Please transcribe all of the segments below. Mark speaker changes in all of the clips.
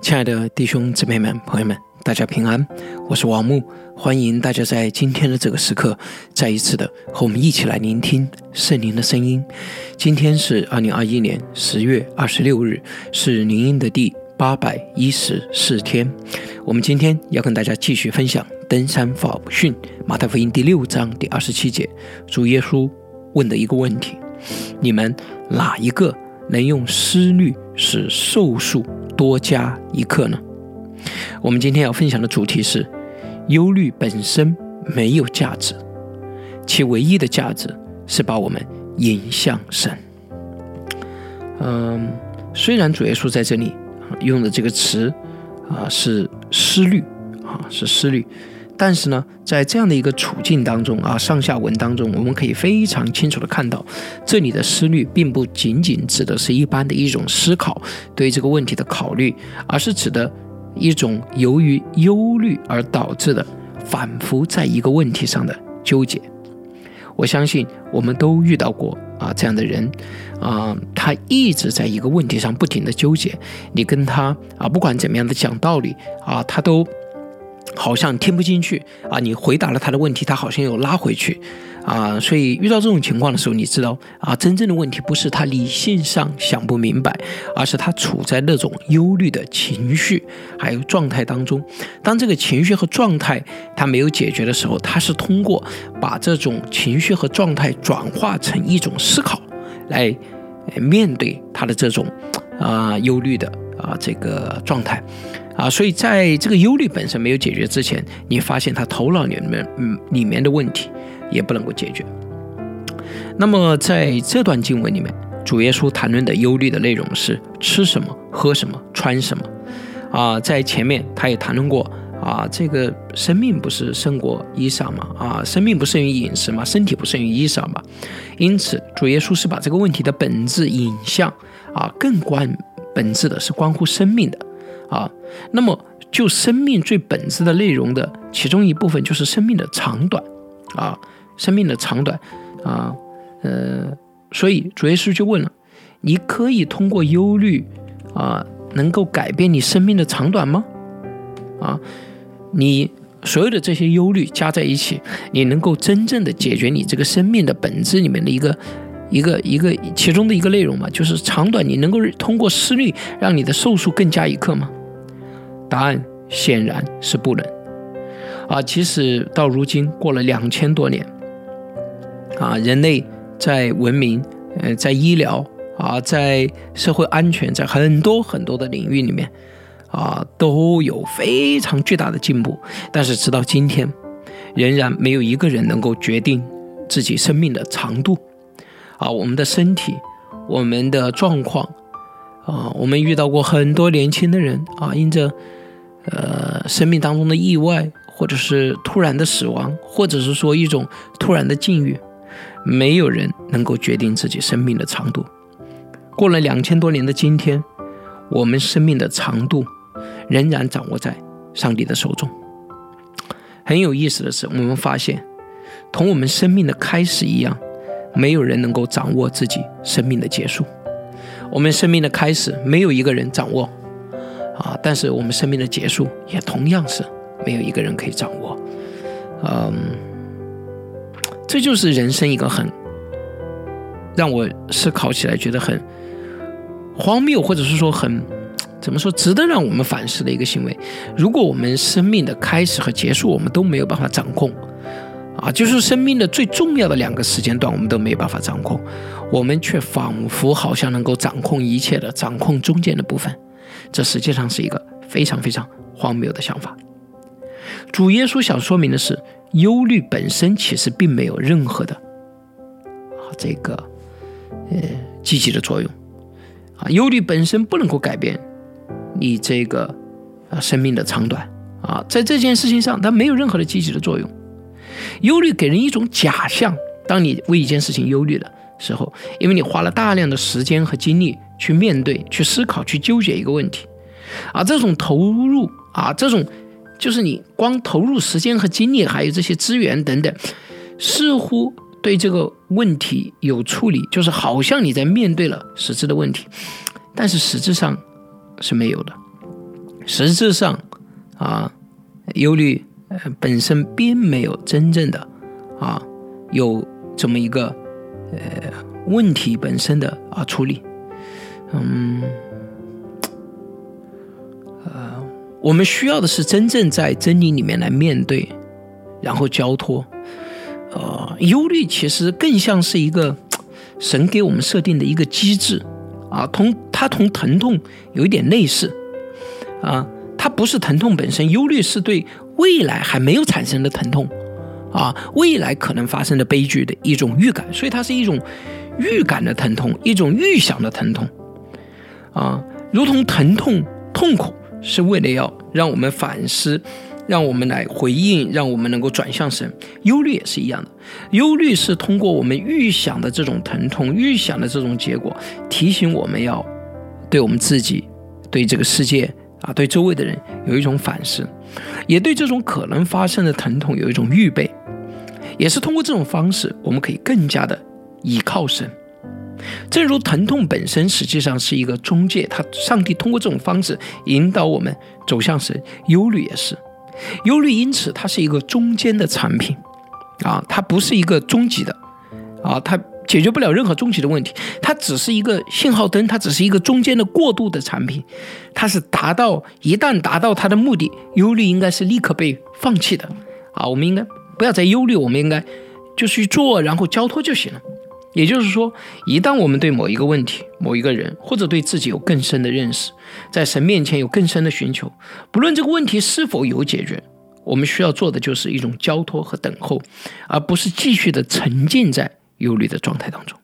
Speaker 1: 亲爱的弟兄姊妹们、朋友们，大家平安，我是王木，欢迎大家在今天的这个时刻，再一次的和我们一起来聆听圣灵的声音。今天是二零二一年十月二十六日，是灵音的第八百一十四天。我们今天要跟大家继续分享登山法训马太福音第六章第二十七节，主耶稣问的一个问题：你们哪一个能用思虑使寿数？多加一课呢？我们今天要分享的主题是：忧虑本身没有价值，其唯一的价值是把我们引向神。嗯，虽然主耶稣在这里用的这个词啊是思虑啊是思虑。但是呢，在这样的一个处境当中啊，上下文当中，我们可以非常清楚的看到，这里的思虑并不仅仅指的是一般的一种思考，对这个问题的考虑，而是指的一种由于忧虑而导致的反复在一个问题上的纠结。我相信我们都遇到过啊这样的人，啊，他一直在一个问题上不停的纠结，你跟他啊不管怎么样的讲道理啊，他都。好像听不进去啊！你回答了他的问题，他好像又拉回去，啊！所以遇到这种情况的时候，你知道啊，真正的问题不是他理性上想不明白，而是他处在那种忧虑的情绪还有状态当中。当这个情绪和状态他没有解决的时候，他是通过把这种情绪和状态转化成一种思考，来面对他的这种啊忧虑的啊这个状态。啊，所以在这个忧虑本身没有解决之前，你发现他头脑里面嗯里面的问题也不能够解决。那么在这段经文里面，主耶稣谈论的忧虑的内容是吃什么、喝什么、穿什么。啊，在前面他也谈论过啊，这个生命不是胜过衣裳吗？啊，生命不胜于饮食吗？身体不胜于衣裳吗？因此，主耶稣是把这个问题的本质引向啊，更关本质的是关乎生命的。啊，那么就生命最本质的内容的其中一部分就是生命的长短，啊，生命的长短，啊，呃，所以主耶稣就问了：你可以通过忧虑啊，能够改变你生命的长短吗？啊，你所有的这些忧虑加在一起，你能够真正的解决你这个生命的本质里面的一个一个一个其中的一个内容吗？就是长短，你能够通过思虑让你的寿数更加一刻吗？答案显然是不能啊！即使到如今过了两千多年啊，人类在文明、呃，在医疗啊，在社会安全，在很多很多的领域里面啊，都有非常巨大的进步。但是直到今天，仍然没有一个人能够决定自己生命的长度啊！我们的身体，我们的状况啊，我们遇到过很多年轻的人啊，因着。呃，生命当中的意外，或者是突然的死亡，或者是说一种突然的境遇，没有人能够决定自己生命的长度。过了两千多年的今天，我们生命的长度仍然掌握在上帝的手中。很有意思的是，我们发现，同我们生命的开始一样，没有人能够掌握自己生命的结束。我们生命的开始，没有一个人掌握。啊！但是我们生命的结束也同样是没有一个人可以掌握。嗯，这就是人生一个很让我思考起来觉得很荒谬，或者是说很怎么说值得让我们反思的一个行为。如果我们生命的开始和结束我们都没有办法掌控，啊，就是生命的最重要的两个时间段我们都没有办法掌控，我们却仿佛好像能够掌控一切的，掌控中间的部分。这实际上是一个非常非常荒谬的想法。主耶稣想说明的是，忧虑本身其实并没有任何的啊这个呃积极的作用啊，忧虑本身不能够改变你这个啊生命的长短啊，在这件事情上它没有任何的积极的作用。忧虑给人一种假象，当你为一件事情忧虑的时候，因为你花了大量的时间和精力。去面对、去思考、去纠结一个问题，啊，这种投入啊，这种就是你光投入时间和精力，还有这些资源等等，似乎对这个问题有处理，就是好像你在面对了实质的问题，但是实质上是没有的。实质上啊，忧虑呃本身并没有真正的啊有这么一个呃问题本身的啊处理，嗯，呃，我们需要的是真正在真理里面来面对，然后交托。呃，忧虑其实更像是一个神给我们设定的一个机制啊，同它同疼痛有一点类似啊，它不是疼痛本身，忧虑是对未来还没有产生的疼痛啊，未来可能发生的悲剧的一种预感，所以它是一种预感的疼痛，一种预想的疼痛啊，如同疼痛痛苦是为了要让我们反思。让我们来回应，让我们能够转向神。忧虑也是一样的，忧虑是通过我们预想的这种疼痛、预想的这种结果，提醒我们要对我们自己、对这个世界啊、对周围的人有一种反思，也对这种可能发生的疼痛有一种预备。也是通过这种方式，我们可以更加的倚靠神。正如疼痛本身实际上是一个中介，他上帝通过这种方式引导我们走向神。忧虑也是。忧虑，因此它是一个中间的产品，啊，它不是一个终极的，啊，它解决不了任何终极的问题，它只是一个信号灯，它只是一个中间的过渡的产品，它是达到一旦达到它的目的，忧虑应该是立刻被放弃的，啊，我们应该不要再忧虑，我们应该就去做，然后交托就行了。也就是说，一旦我们对某一个问题、某一个人，或者对自己有更深的认识，在神面前有更深的寻求，不论这个问题是否有解决，我们需要做的就是一种交托和等候，而不是继续的沉浸在忧虑的状态当中。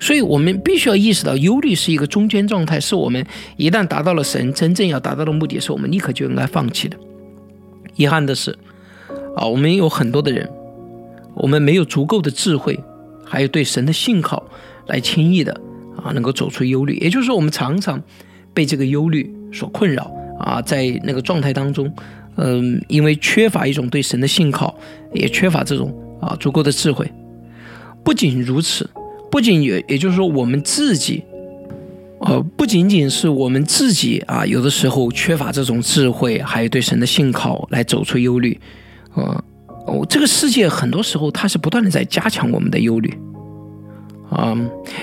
Speaker 1: 所以，我们必须要意识到，忧虑是一个中间状态，是我们一旦达到了神真正要达到的目的，是我们立刻就应该放弃的。遗憾的是，啊，我们有很多的人，我们没有足够的智慧。还有对神的信靠，来轻易的啊，能够走出忧虑。也就是说，我们常常被这个忧虑所困扰啊，在那个状态当中，嗯，因为缺乏一种对神的信靠，也缺乏这种啊足够的智慧。不仅如此，不仅也也就是说，我们自己，呃，不仅仅是我们自己啊，有的时候缺乏这种智慧，还有对神的信靠来走出忧虑，啊。这个世界很多时候它是不断的在加强我们的忧虑，啊，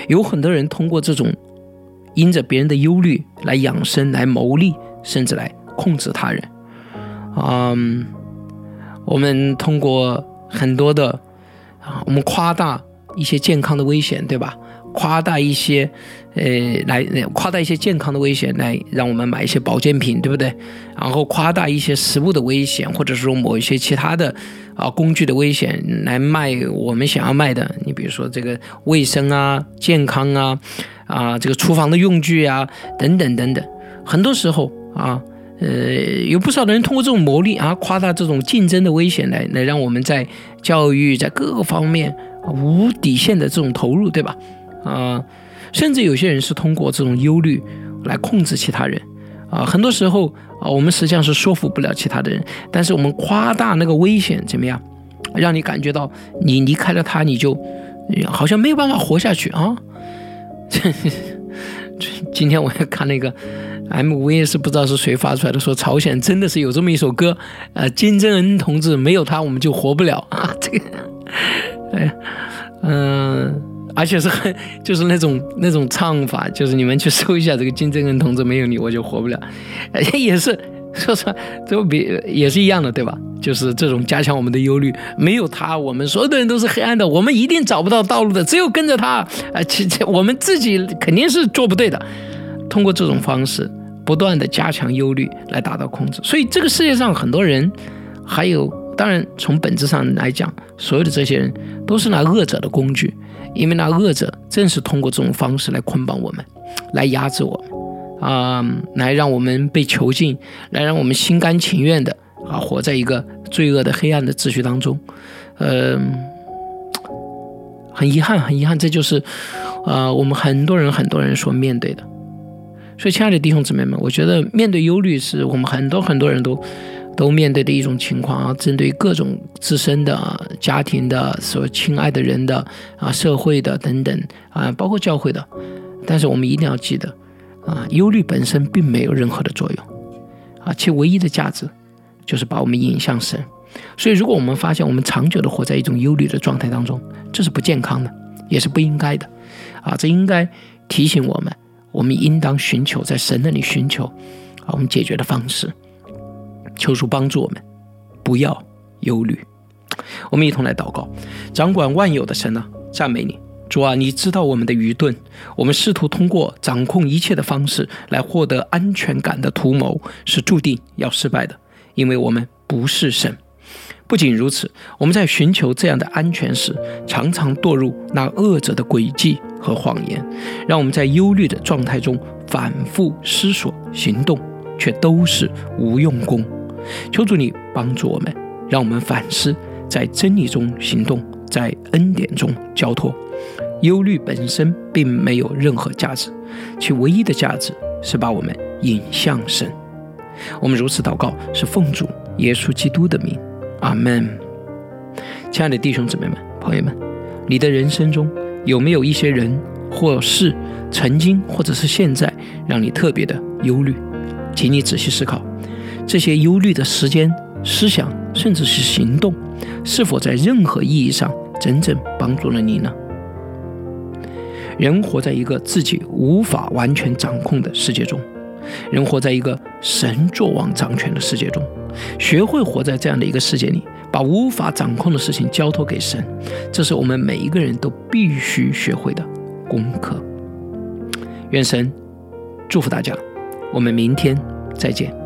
Speaker 1: 有很多人通过这种因着别人的忧虑来养生、来谋利，甚至来控制他人，啊，我们通过很多的啊，我们夸大一些健康的危险，对吧？夸大一些，呃，来夸大一些健康的危险，来让我们买一些保健品，对不对？然后夸大一些食物的危险，或者说某一些其他的啊工具的危险，来卖我们想要卖的。你比如说这个卫生啊、健康啊、啊这个厨房的用具啊等等等等。很多时候啊，呃，有不少的人通过这种牟利啊，夸大这种竞争的危险，来来让我们在教育在各个方面无底线的这种投入，对吧？啊，甚至有些人是通过这种忧虑来控制其他人，啊，很多时候啊，我们实际上是说服不了其他的人，但是我们夸大那个危险怎么样，让你感觉到你离开了他，你就好像没有办法活下去啊。今天我也看那个 MV，是不知道是谁发出来的，说朝鲜真的是有这么一首歌，呃，金正恩同志没有他我们就活不了啊，这个，哎，嗯。而且是很，就是那种那种唱法，就是你们去搜一下这个金正恩同志，没有你我就活不了，也是说实话，都比也是一样的，对吧？就是这种加强我们的忧虑，没有他，我们所有的人都是黑暗的，我们一定找不到道路的，只有跟着他，啊，其实我们自己肯定是做不对的。通过这种方式，不断的加强忧虑来达到控制，所以这个世界上很多人，还有当然从本质上来讲，所有的这些人都是那恶者的工具。因为那恶者正是通过这种方式来捆绑我们，来压制我们，啊，来让我们被囚禁，来让我们心甘情愿的啊活在一个罪恶的黑暗的秩序当中，嗯，很遗憾，很遗憾，这就是啊我们很多人很多人所面对的。所以，亲爱的弟兄姊妹们，我觉得面对忧虑是我们很多很多人都。都面对的一种情况啊，针对各种自身的、家庭的、所亲爱的人的啊、社会的等等啊，包括教会的。但是我们一定要记得啊，忧虑本身并没有任何的作用啊，其唯一的价值就是把我们引向神。所以，如果我们发现我们长久的活在一种忧虑的状态当中，这是不健康的，也是不应该的，啊，这应该提醒我们，我们应当寻求在神那里寻求啊，我们解决的方式。求主帮助我们，不要忧虑。我们一同来祷告，掌管万有的神啊，赞美你，主啊，你知道我们的愚钝，我们试图通过掌控一切的方式来获得安全感的图谋是注定要失败的，因为我们不是神。不仅如此，我们在寻求这样的安全时，常常堕入那恶者的诡计和谎言，让我们在忧虑的状态中反复思索行动，却都是无用功。求主你帮助我们，让我们反思，在真理中行动，在恩典中交托。忧虑本身并没有任何价值，其唯一的价值是把我们引向神。我们如此祷告，是奉主耶稣基督的名。阿门。亲爱的弟兄姊妹们、朋友们，你的人生中有没有一些人或事，曾经或者是现在，让你特别的忧虑？请你仔细思考，这些忧虑的时间、思想，甚至是行动，是否在任何意义上真正帮助了你呢？人活在一个自己无法完全掌控的世界中，人活在一个神作王掌权的世界中。学会活在这样的一个世界里，把无法掌控的事情交托给神，这是我们每一个人都必须学会的功课。愿神祝福大家，我们明天再见。